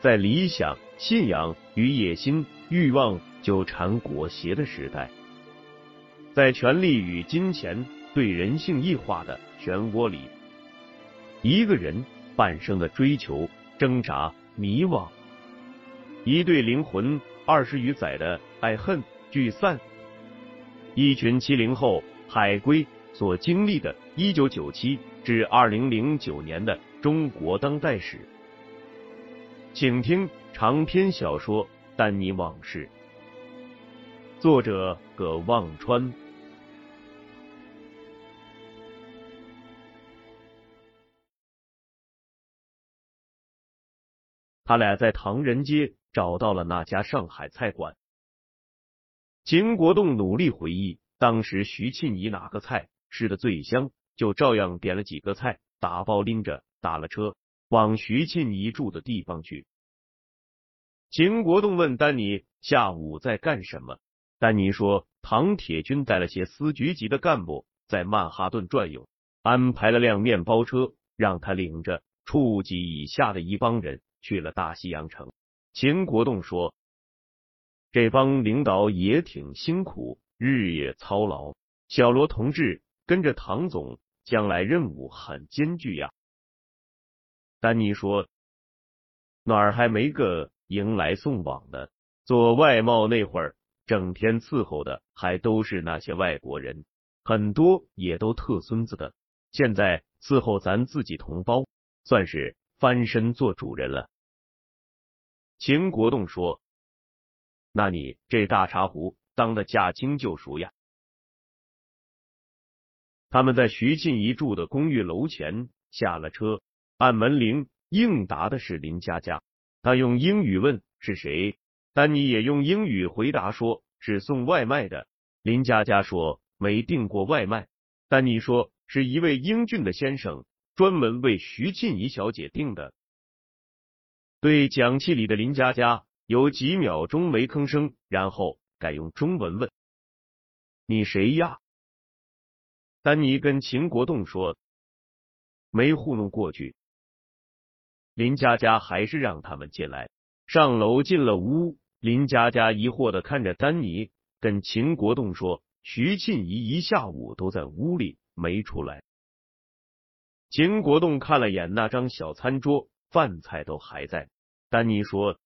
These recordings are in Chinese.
在理想、信仰与野心、欲望纠缠裹挟的时代，在权力与金钱对人性异化的漩涡里，一个人半生的追求、挣扎、迷惘。一对灵魂二十余载的爱恨聚散，一群七零后海归所经历的1997至2009年的中国当代史，请听长篇小说《丹尼往事》，作者葛望川。他俩在唐人街。找到了那家上海菜馆。秦国栋努力回忆，当时徐庆怡哪个菜吃的最香，就照样点了几个菜，打包拎着打了车，往徐庆怡住的地方去。秦国栋问丹尼下午在干什么，丹尼说唐铁军带了些司局级的干部在曼哈顿转悠，安排了辆面包车，让他领着处级以下的一帮人去了大西洋城。秦国栋说：“这帮领导也挺辛苦，日夜操劳。小罗同志跟着唐总，将来任务很艰巨呀。”丹尼说：“哪儿还没个迎来送往的？做外贸那会儿，整天伺候的还都是那些外国人，很多也都特孙子的。现在伺候咱自己同胞，算是翻身做主人了。”秦国栋说：“那你这大茶壶当的驾轻就熟呀。”他们在徐庆怡住的公寓楼前下了车，按门铃，应答的是林佳佳。他用英语问是谁，丹尼也用英语回答说是送外卖的。林佳佳说没订过外卖，丹尼说是一位英俊的先生专门为徐静怡小姐订的。对讲器里的林佳佳有几秒钟没吭声，然后改用中文问：“你谁呀？”丹尼跟秦国栋说：“没糊弄过去。”林佳佳还是让他们进来。上楼进了屋，林佳佳疑惑的看着丹尼，跟秦国栋说：“徐庆怡一下午都在屋里没出来。”秦国栋看了眼那张小餐桌。饭菜都还在，丹尼说：“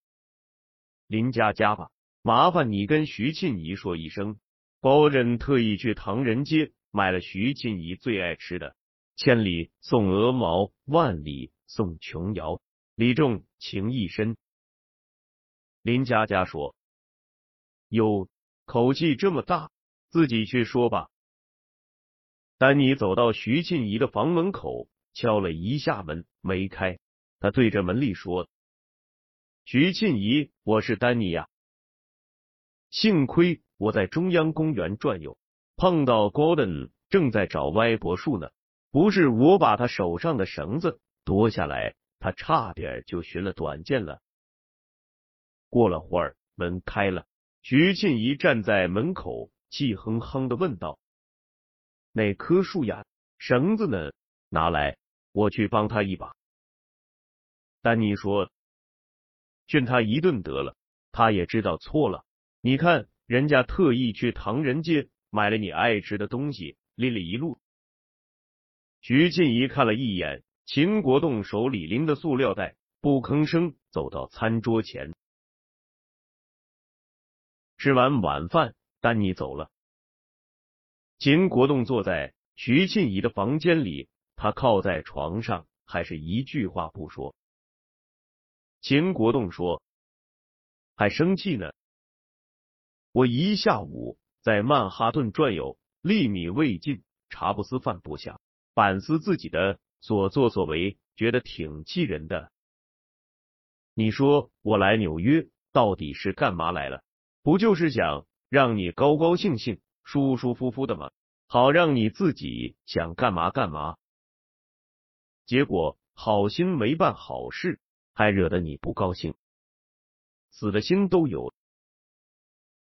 林佳佳吧，麻烦你跟徐庆怡说一声，包人特意去唐人街买了徐庆怡最爱吃的，千里送鹅毛，万里送琼瑶，礼重情意深。”林佳佳说：“哟，口气这么大，自己去说吧。”丹尼走到徐庆怡的房门口，敲了一下门，没开。他对着门里说：“徐庆怡，我是丹尼呀。幸亏我在中央公园转悠，碰到 Gordon 正在找歪脖树呢。不是我把他手上的绳子夺下来，他差点就寻了短见了。”过了会儿，门开了，徐庆怡站在门口，气哼哼的问道：“哪棵树呀？绳子呢？拿来，我去帮他一把。”丹尼说：“训他一顿得了，他也知道错了。你看，人家特意去唐人街买了你爱吃的东西，拎了一路。”徐静怡看了一眼秦国栋手里拎的塑料袋，不吭声，走到餐桌前。吃完晚饭，丹尼走了。秦国栋坐在徐静怡的房间里，他靠在床上，还是一句话不说。秦国栋说：“还生气呢？我一下午在曼哈顿转悠，粒米未进，茶不思饭不想，反思自己的所作所为，觉得挺气人的。你说我来纽约到底是干嘛来了？不就是想让你高高兴兴、舒舒服服的吗？好让你自己想干嘛干嘛。结果好心没办好事，还惹得你不高兴，死的心都有。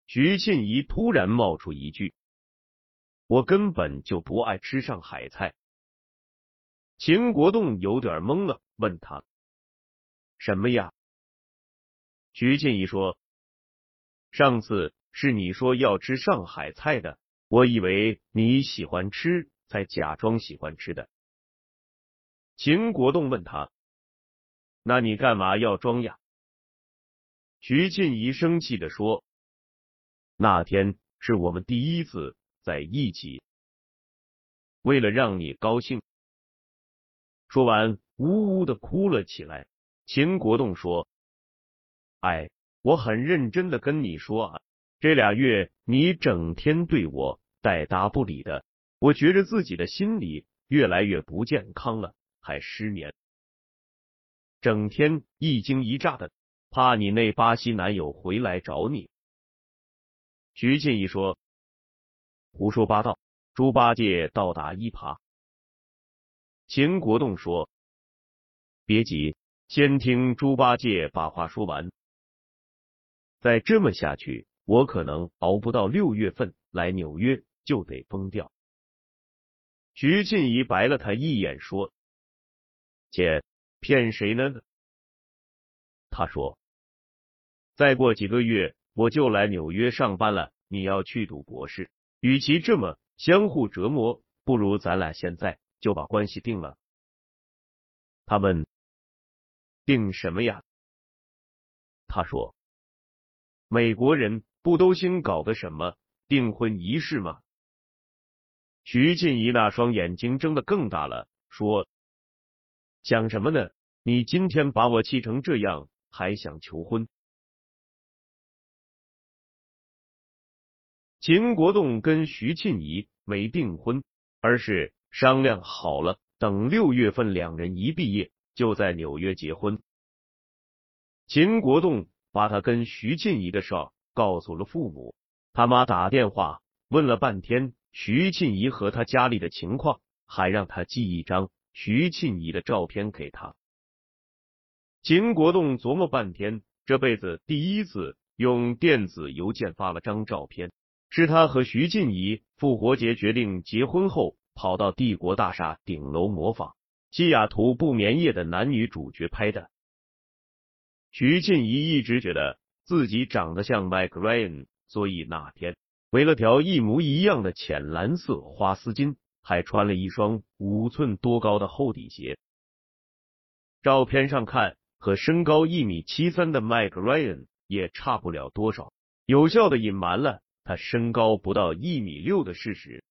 徐庆怡突然冒出一句：“我根本就不爱吃上海菜。”秦国栋有点懵了，问他：“什么呀？”徐静怡说：“上次是你说要吃上海菜的，我以为你喜欢吃，才假装喜欢吃的。”秦国栋问他：“那你干嘛要装呀？”徐静怡生气的说：“那天是我们第一次在一起，为了让你高兴。”说完，呜呜的哭了起来。秦国栋说：“哎，我很认真的跟你说啊，这俩月你整天对我带搭不理的，我觉着自己的心里越来越不健康了。”还失眠，整天一惊一乍的，怕你那巴西男友回来找你。徐静怡说：“胡说八道，猪八戒倒打一耙。”秦国栋说：“别急，先听猪八戒把话说完。再这么下去，我可能熬不到六月份来纽约，就得疯掉。”徐静怡白了他一眼说。姐骗谁呢？他说：“再过几个月我就来纽约上班了。你要去读博士，与其这么相互折磨，不如咱俩现在就把关系定了。”他问：“定什么呀？”他说：“美国人不都兴搞个什么订婚仪式吗？”徐静怡那双眼睛睁得更大了，说。想什么呢？你今天把我气成这样，还想求婚？秦国栋跟徐庆怡没订婚，而是商量好了，等六月份两人一毕业，就在纽约结婚。秦国栋把他跟徐庆怡的事儿告诉了父母，他妈打电话问了半天徐庆怡和他家里的情况，还让他寄一张。徐庆怡的照片给他，秦国栋琢磨半天，这辈子第一次用电子邮件发了张照片，是他和徐静怡复活节决定结婚后，跑到帝国大厦顶楼模仿西雅图不眠夜的男女主角拍的。徐静怡一直觉得自己长得像 Mike Ryan，所以那天围了条一模一样的浅蓝色花丝巾。还穿了一双五寸多高的厚底鞋。照片上看，和身高一米七三的麦克 Ryan 也差不了多少，有效的隐瞒了他身高不到一米六的事实。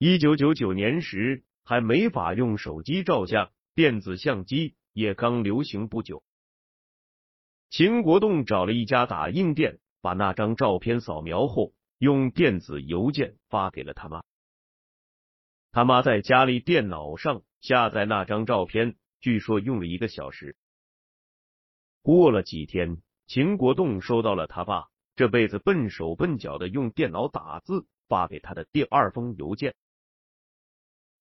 一九九九年时还没法用手机照相，电子相机也刚流行不久。秦国栋找了一家打印店，把那张照片扫描后，用电子邮件发给了他妈。他妈在家里电脑上下载那张照片，据说用了一个小时。过了几天，秦国栋收到了他爸这辈子笨手笨脚的用电脑打字发给他的第二封邮件。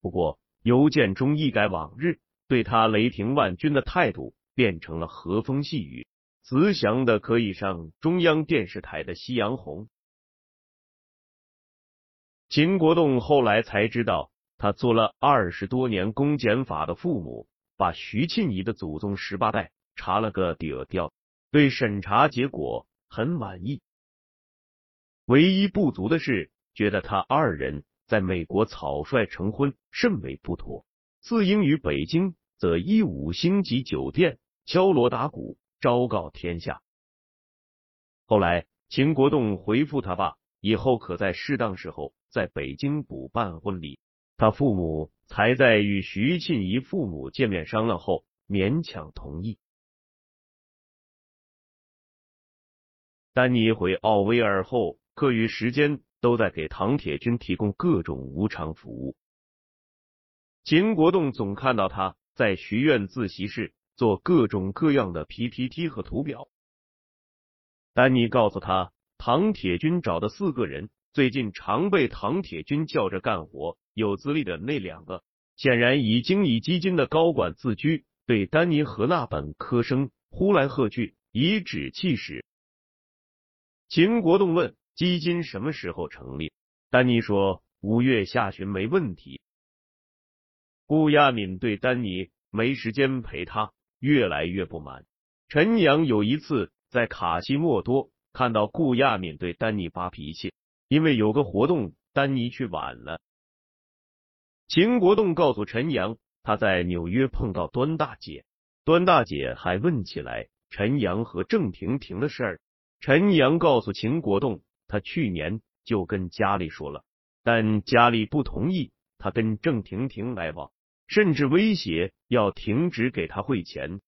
不过，邮件中一改往日对他雷霆万钧的态度，变成了和风细雨，慈祥的可以上中央电视台的夕阳红。秦国栋后来才知道。他做了二十多年公检法的父母，把徐庆怡的祖宗十八代查了个底儿掉，对审查结果很满意。唯一不足的是，觉得他二人在美国草率成婚甚为不妥。自英于北京，则一五星级酒店敲锣打鼓昭告天下。后来秦国栋回复他爸，以后可在适当时候在北京补办婚礼。他父母才在与徐庆怡父母见面商量后勉强同意。丹尼回奥威尔后，课余时间都在给唐铁军提供各种无偿服务。秦国栋总看到他在学院自习室做各种各样的 PPT 和图表。丹尼告诉他，唐铁军找的四个人，最近常被唐铁军叫着干活，有资历的那两个，显然已经以基金的高管自居，对丹尼和那本科生呼来喝去，颐指气使。秦国栋问：“基金什么时候成立？”丹尼说：“五月下旬没问题。”顾亚敏对丹尼没时间陪他越来越不满。陈阳有一次在卡西莫多看到顾亚敏对丹尼发脾气，因为有个活动丹尼去晚了。秦国栋告诉陈阳，他在纽约碰到端大姐，端大姐还问起来陈阳和郑婷婷的事儿。陈阳告诉秦国栋，他去年就跟家里说了，但家里不同意他跟郑婷婷来往，甚至威胁要停止给他汇钱。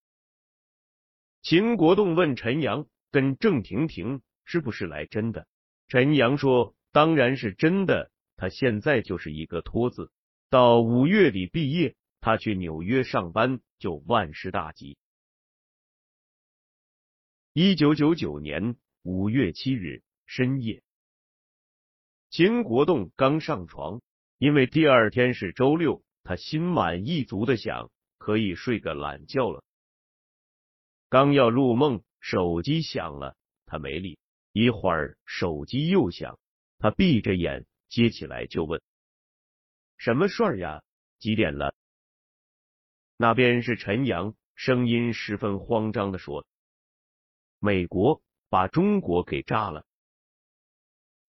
秦国栋问陈阳，跟郑婷婷是不是来真的？陈阳说，当然是真的，他现在就是一个托字，到五月底毕业，他去纽约上班就万事大吉。一九九九年五月七日深夜，秦国栋刚上床，因为第二天是周六，他心满意足的想可以睡个懒觉了。刚要入梦，手机响了，他没理。一会儿手机又响，他闭着眼接起来就问：“什么事儿呀？几点了？”那边是陈阳，声音十分慌张的说。美国把中国给炸了。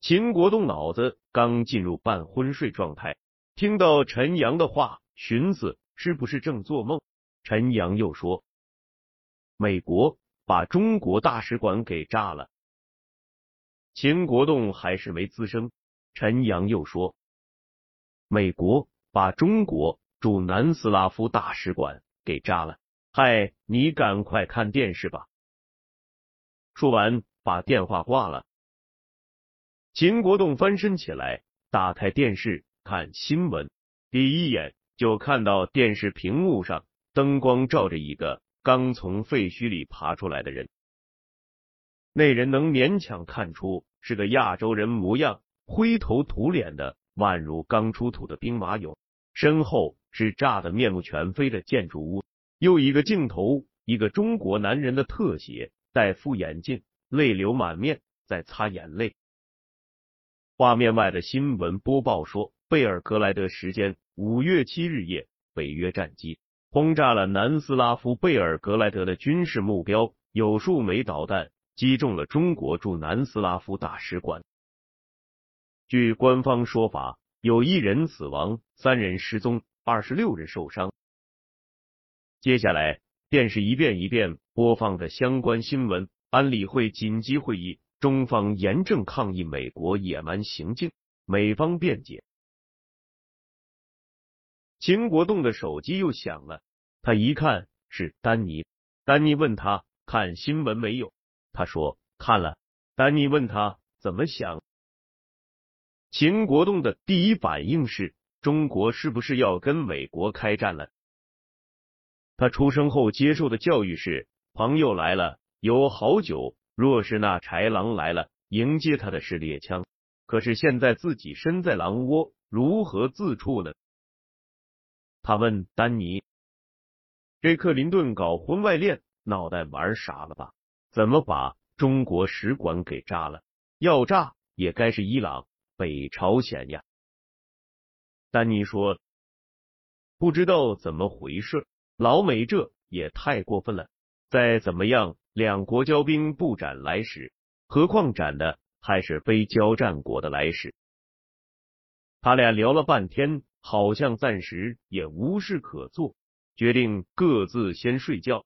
秦国栋脑子刚进入半昏睡状态，听到陈阳的话，寻思是不是正做梦。陈阳又说：“美国把中国大使馆给炸了。”秦国栋还是没吱声。陈阳又说：“美国把中国驻南斯拉夫大使馆给炸了。”嗨，你赶快看电视吧。说完，把电话挂了。秦国栋翻身起来，打开电视看新闻。第一眼就看到电视屏幕上灯光照着一个刚从废墟里爬出来的人。那人能勉强看出是个亚洲人模样，灰头土脸的，宛如刚出土的兵马俑。身后是炸得面目全非的建筑物。又一个镜头，一个中国男人的特写。戴副眼镜，泪流满面，在擦眼泪。画面外的新闻播报说，贝尔格莱德时间五月七日夜，北约战机轰炸了南斯拉夫贝尔格莱德的军事目标，有数枚导弹击中了中国驻南斯拉夫大使馆。据官方说法，有一人死亡，三人失踪，二十六人受伤。接下来。便是一遍一遍播放着相关新闻。安理会紧急会议，中方严正抗议美国野蛮行径，美方辩解。秦国栋的手机又响了，他一看是丹尼。丹尼问他看新闻没有，他说看了。丹尼问他怎么想，秦国栋的第一反应是中国是不是要跟美国开战了？他出生后接受的教育是：朋友来了有好酒，若是那豺狼来了，迎接他的是猎枪。可是现在自己身在狼窝，如何自处呢？他问丹尼：“这克林顿搞婚外恋，脑袋玩傻了吧？怎么把中国使馆给炸了？要炸也该是伊朗、北朝鲜呀。”丹尼说：“不知道怎么回事。”老美这也太过分了！再怎么样，两国交兵不斩来使，何况斩的还是非交战国的来使。他俩聊了半天，好像暂时也无事可做，决定各自先睡觉。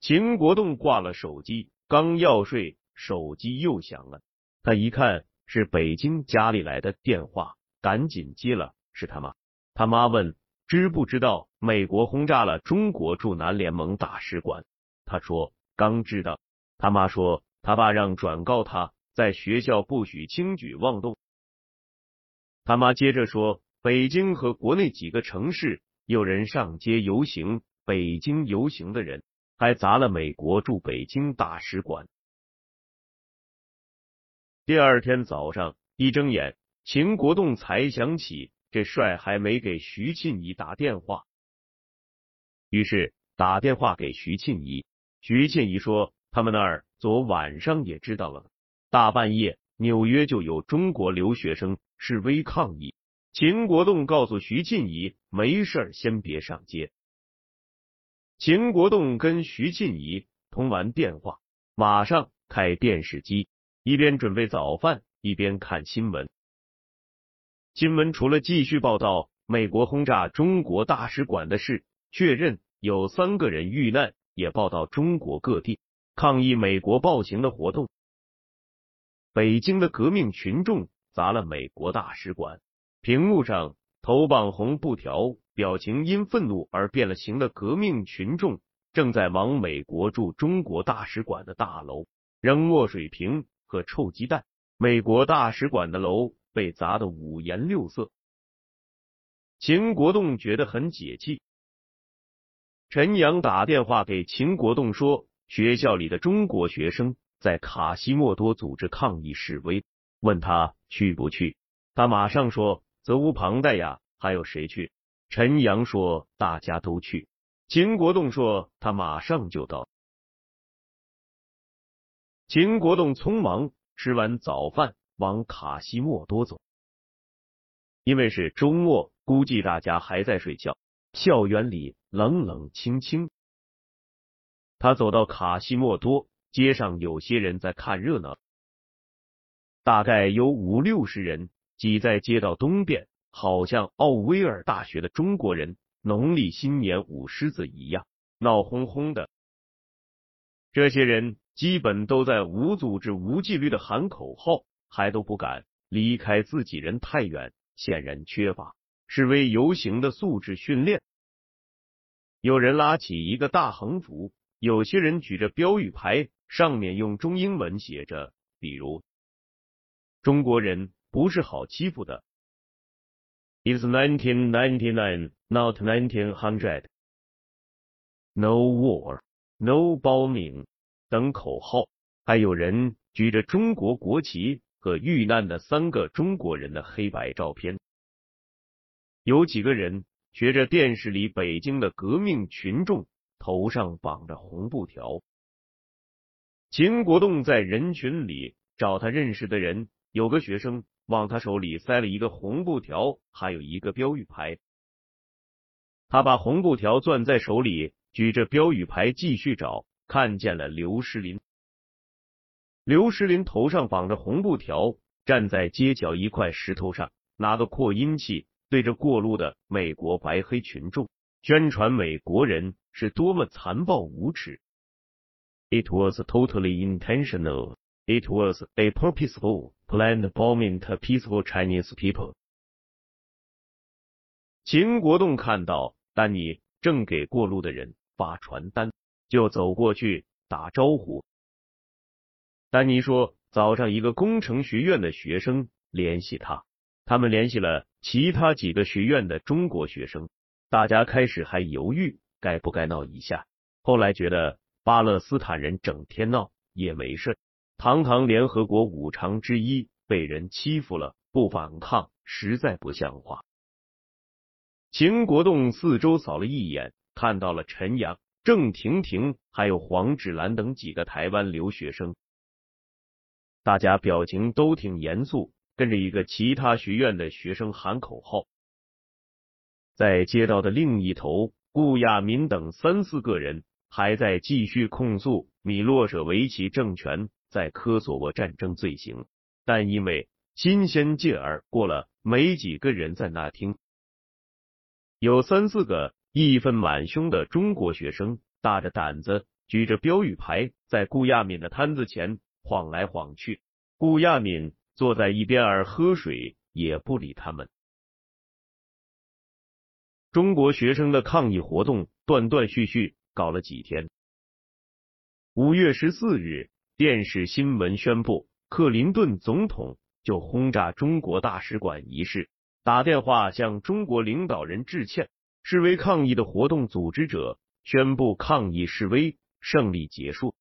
秦国栋挂了手机，刚要睡，手机又响了。他一看是北京家里来的电话，赶紧接了，是他妈。他妈问。知不知道美国轰炸了中国驻南联盟大使馆？他说刚知道。他妈说他爸让转告他在学校不许轻举妄动。他妈接着说，北京和国内几个城市有人上街游行，北京游行的人还砸了美国驻北京大使馆。第二天早上一睁眼，秦国栋才想起这帅还没给徐庆怡打电话，于是打电话给徐庆怡。徐庆怡说，他们那儿昨晚上也知道了，大半夜纽约就有中国留学生示威抗议。秦国栋告诉徐庆怡，没事，先别上街。秦国栋跟徐庆怡通完电话，马上开电视机。一边准备早饭，一边看新闻。新闻除了继续报道美国轰炸中国大使馆的事，确认有三个人遇难，也报道中国各地抗议美国暴行的活动。北京的革命群众砸了美国大使馆，屏幕上头绑红布条、表情因愤怒而变了形的革命群众，正在往美国驻中国大使馆的大楼扔墨水瓶。和臭鸡蛋，美国大使馆的楼被砸得五颜六色。秦国栋觉得很解气。陈阳打电话给秦国栋说，学校里的中国学生在卡西莫多组织抗议示威，问他去不去。他马上说责无旁贷呀，还有谁去？陈阳说大家都去。秦国栋说他马上就到。秦国栋匆忙吃完早饭，往卡西莫多走。因为是周末，估计大家还在睡觉。校园里冷冷清清。他走到卡西莫多街上，有些人在看热闹，大概有五六十人挤在街道东边，好像奥威尔大学的中国人农历新年舞狮子一样，闹哄哄的。这些人。基本都在无组织、无纪律的喊口号，还都不敢离开自己人太远，显然缺乏示威游行的素质训练。有人拉起一个大横幅，有些人举着标语牌，上面用中英文写着，比如“中国人不是好欺负的 ”，“It's nineteen ninety nine, not nineteen hundred”，“No war, no bombing”。等口号，还有人举着中国国旗和遇难的三个中国人的黑白照片。有几个人学着电视里北京的革命群众，头上绑着红布条。秦国栋在人群里找他认识的人，有个学生往他手里塞了一个红布条，还有一个标语牌。他把红布条攥在手里，举着标语牌继续找。看见了刘诗林，刘诗林头上绑着红布条，站在街角一块石头上，拿个扩音器对着过路的美国白黑群众宣传美国人是多么残暴无耻。It was totally intentional. It was a purposeful planned bombing to peaceful Chinese people. 秦国栋看到丹尼正给过路的人发传单。就走过去打招呼。丹尼说，早上一个工程学院的学生联系他，他们联系了其他几个学院的中国学生。大家开始还犹豫该不该闹一下，后来觉得巴勒斯坦人整天闹也没事，堂堂联合国五常之一被人欺负了，不反抗实在不像话。秦国栋四周扫了一眼，看到了陈阳。郑婷婷还有黄芷兰等几个台湾留学生，大家表情都挺严肃，跟着一个其他学院的学生喊口号。在街道的另一头，顾亚民等三四个人还在继续控诉米洛舍维奇政权在科索沃战争罪行，但因为新鲜劲儿过了，没几个人在那听。有三四个。义愤满胸的中国学生大着胆子举着标语牌在顾亚敏的摊子前晃来晃去，顾亚敏坐在一边儿喝水，也不理他们。中国学生的抗议活动断断续续搞了几天。五月十四日，电视新闻宣布，克林顿总统就轰炸中国大使馆一事。打电话向中国领导人致歉。示威抗议的活动组织者宣布抗议示威胜利结束。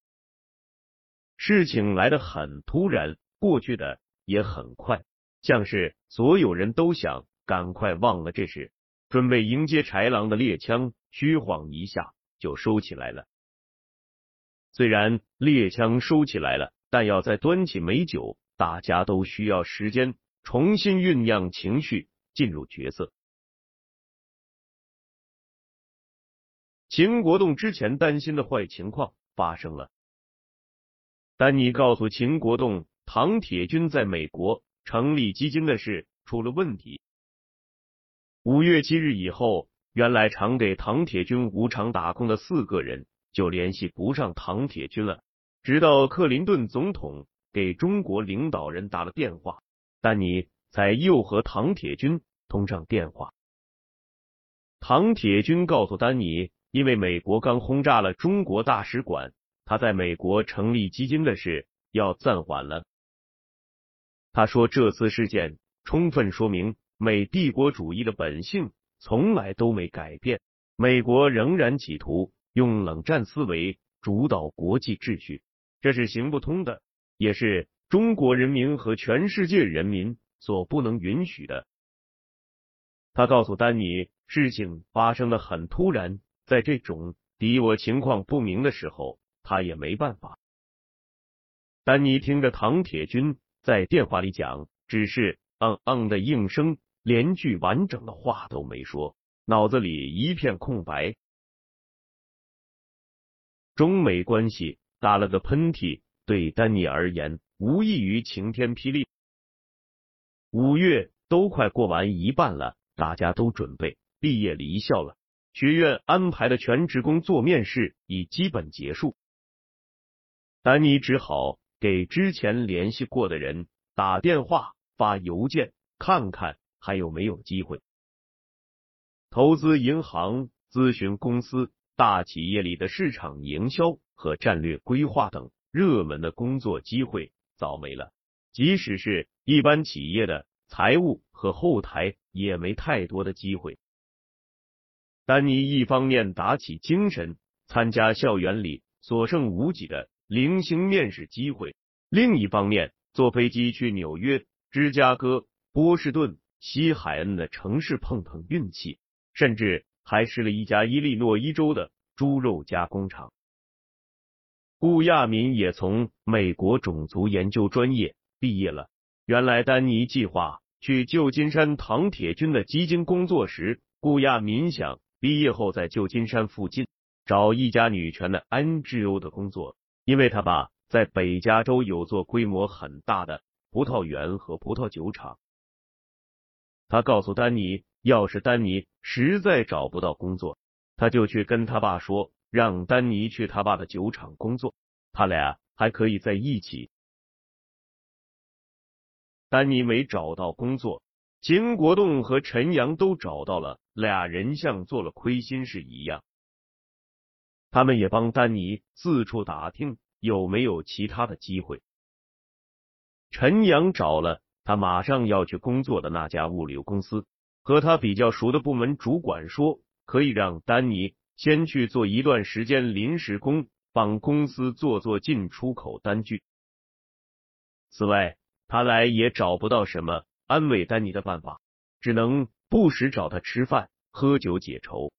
事情来得很突然，过去的也很快，像是所有人都想赶快忘了这事，准备迎接豺狼的猎枪，虚晃一下就收起来了。虽然猎枪收起来了，但要再端起美酒，大家都需要时间重新酝酿情绪，进入角色。秦国栋之前担心的坏情况发生了。丹尼告诉秦国栋，唐铁军在美国成立基金的事出了问题。五月七日以后，原来常给唐铁军无偿打工的四个人就联系不上唐铁军了。直到克林顿总统给中国领导人打了电话，丹尼才又和唐铁军通上电话。唐铁军告诉丹尼。因为美国刚轰炸了中国大使馆，他在美国成立基金的事要暂缓了。他说，这次事件充分说明美帝国主义的本性从来都没改变，美国仍然企图用冷战思维主导国际秩序，这是行不通的，也是中国人民和全世界人民所不能允许的。他告诉丹尼，事情发生的很突然。在这种敌我情况不明的时候，他也没办法。丹尼听着唐铁军在电话里讲，只是嗯嗯的应声，连句完整的话都没说，脑子里一片空白。中美关系打了个喷嚏，对丹尼而言无异于晴天霹雳。五月都快过完一半了，大家都准备毕业离校了。学院安排的全职工作面试已基本结束，丹尼只好给之前联系过的人打电话、发邮件，看看还有没有机会。投资银行、咨询公司、大企业里的市场营销和战略规划等热门的工作机会早没了，即使是一般企业的财务和后台也没太多的机会。丹尼一方面打起精神参加校园里所剩无几的零星面试机会，另一方面坐飞机去纽约、芝加哥、波士顿、西海岸的城市碰碰运气，甚至还试了一家伊利诺伊州的猪肉加工厂。顾亚民也从美国种族研究专业毕业了。原来丹尼计划去旧金山唐铁军的基金工作时，顾亚民想。毕业后在旧金山附近找一家女权的 NGO 的工作，因为他爸在北加州有座规模很大的葡萄园和葡萄酒厂。他告诉丹尼，要是丹尼实在找不到工作，他就去跟他爸说，让丹尼去他爸的酒厂工作，他俩还可以在一起。丹尼没找到工作。秦国栋和陈阳都找到了，俩人像做了亏心事一样。他们也帮丹尼四处打听有没有其他的机会。陈阳找了他马上要去工作的那家物流公司，和他比较熟的部门主管说，可以让丹尼先去做一段时间临时工，帮公司做做进出口单据。此外，他来也找不到什么。安慰丹尼的办法，只能不时找他吃饭喝酒解愁。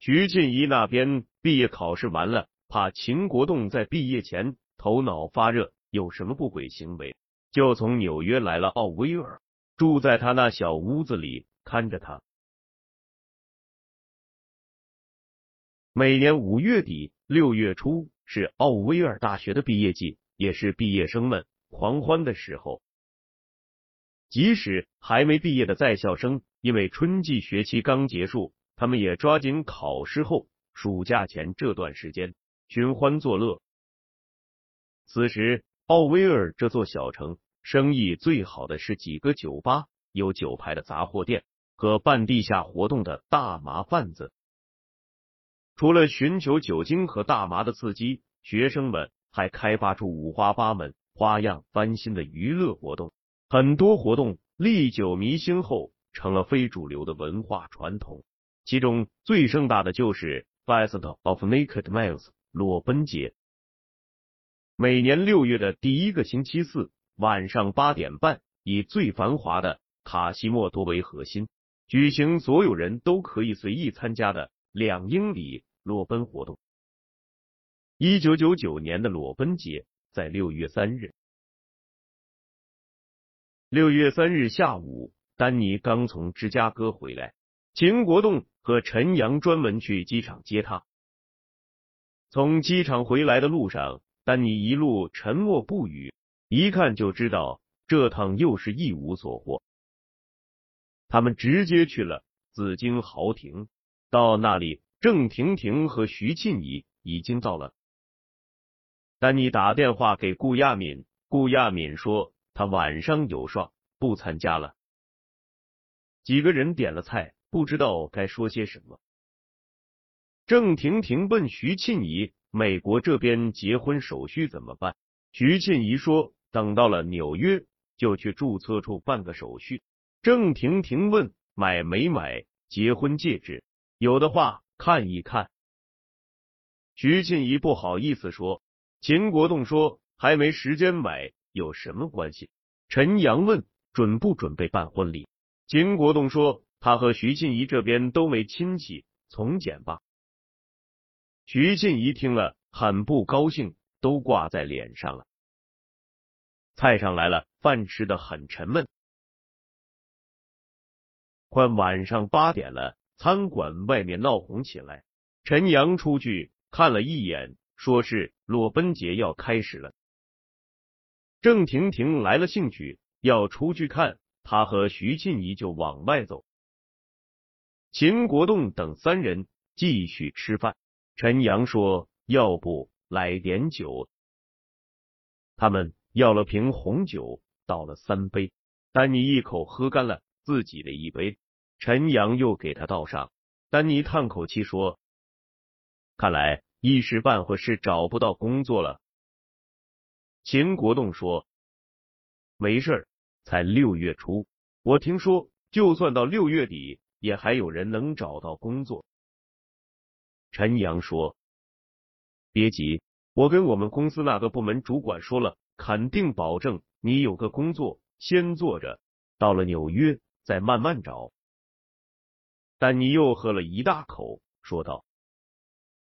徐静怡那边毕业考试完了，怕秦国栋在毕业前头脑发热有什么不轨行为，就从纽约来了奥威尔，住在他那小屋子里看着他。每年五月底六月初是奥威尔大学的毕业季，也是毕业生们狂欢的时候。即使还没毕业的在校生，因为春季学期刚结束，他们也抓紧考试后、暑假前这段时间寻欢作乐。此时，奥威尔这座小城生意最好的是几个酒吧、有酒牌的杂货店和办地下活动的大麻贩子。除了寻求酒精和大麻的刺激，学生们还开发出五花八门、花样翻新的娱乐活动。很多活动历久弥新后成了非主流的文化传统。其中最盛大的就是 Fest of Naked Males 裸奔节，每年六月的第一个星期四晚上八点半，以最繁华的卡西莫多为核心，举行所有人都可以随意参加的两英里裸奔活动。一九九九年的裸奔节在六月三日。六月三日下午，丹尼刚从芝加哥回来。秦国栋和陈阳专门去机场接他。从机场回来的路上，丹尼一路沉默不语，一看就知道这趟又是一无所获。他们直接去了紫荆豪庭，到那里，郑婷婷和徐庆怡已经到了。丹尼打电话给顾亚敏，顾亚敏说他晚上有事不参加了。几个人点了菜。不知道该说些什么。郑婷婷问徐庆怡：“美国这边结婚手续怎么办？”徐庆怡说：“等到了纽约就去注册处办个手续。”郑婷婷问：“买没买结婚戒指？有的话看一看。”徐庆怡不好意思说。秦国栋说：“还没时间买，有什么关系？”陈阳问：“准不准备办婚礼？”秦国栋说。他和徐静怡这边都没亲戚，从简吧。徐静怡听了很不高兴，都挂在脸上了。菜上来了，饭吃的很沉闷。快晚上八点了，餐馆外面闹哄起来。陈阳出去看了一眼，说是裸奔节要开始了。郑婷婷来了兴趣，要出去看，他和徐静怡就往外走。秦国栋等三人继续吃饭。陈阳说：“要不来点酒？”他们要了瓶红酒，倒了三杯。丹尼一口喝干了自己的一杯，陈阳又给他倒上。丹尼叹口气说：“看来一时半会是找不到工作了。”秦国栋说：“没事，才六月初，我听说，就算到六月底。”也还有人能找到工作。陈阳说：“别急，我跟我们公司那个部门主管说了，肯定保证你有个工作，先做着，到了纽约再慢慢找。”丹尼又喝了一大口，说道：“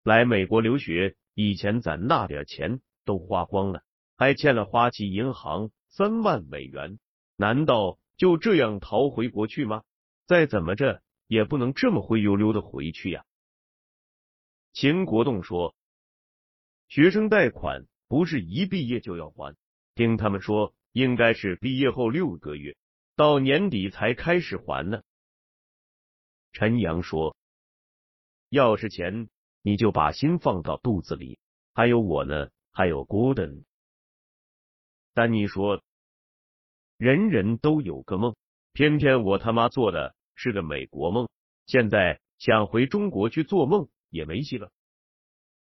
来美国留学，以前攒那点钱都花光了，还欠了花旗银行三万美元，难道就这样逃回国去吗？”再怎么着也不能这么灰溜溜的回去呀。秦国栋说：“学生贷款不是一毕业就要还，听他们说应该是毕业后六个月，到年底才开始还呢。”陈阳说：“要是钱，你就把心放到肚子里。还有我呢，还有 Gordon。”丹尼说：“人人都有个梦，偏偏我他妈做的。”是个美国梦，现在想回中国去做梦也没戏了。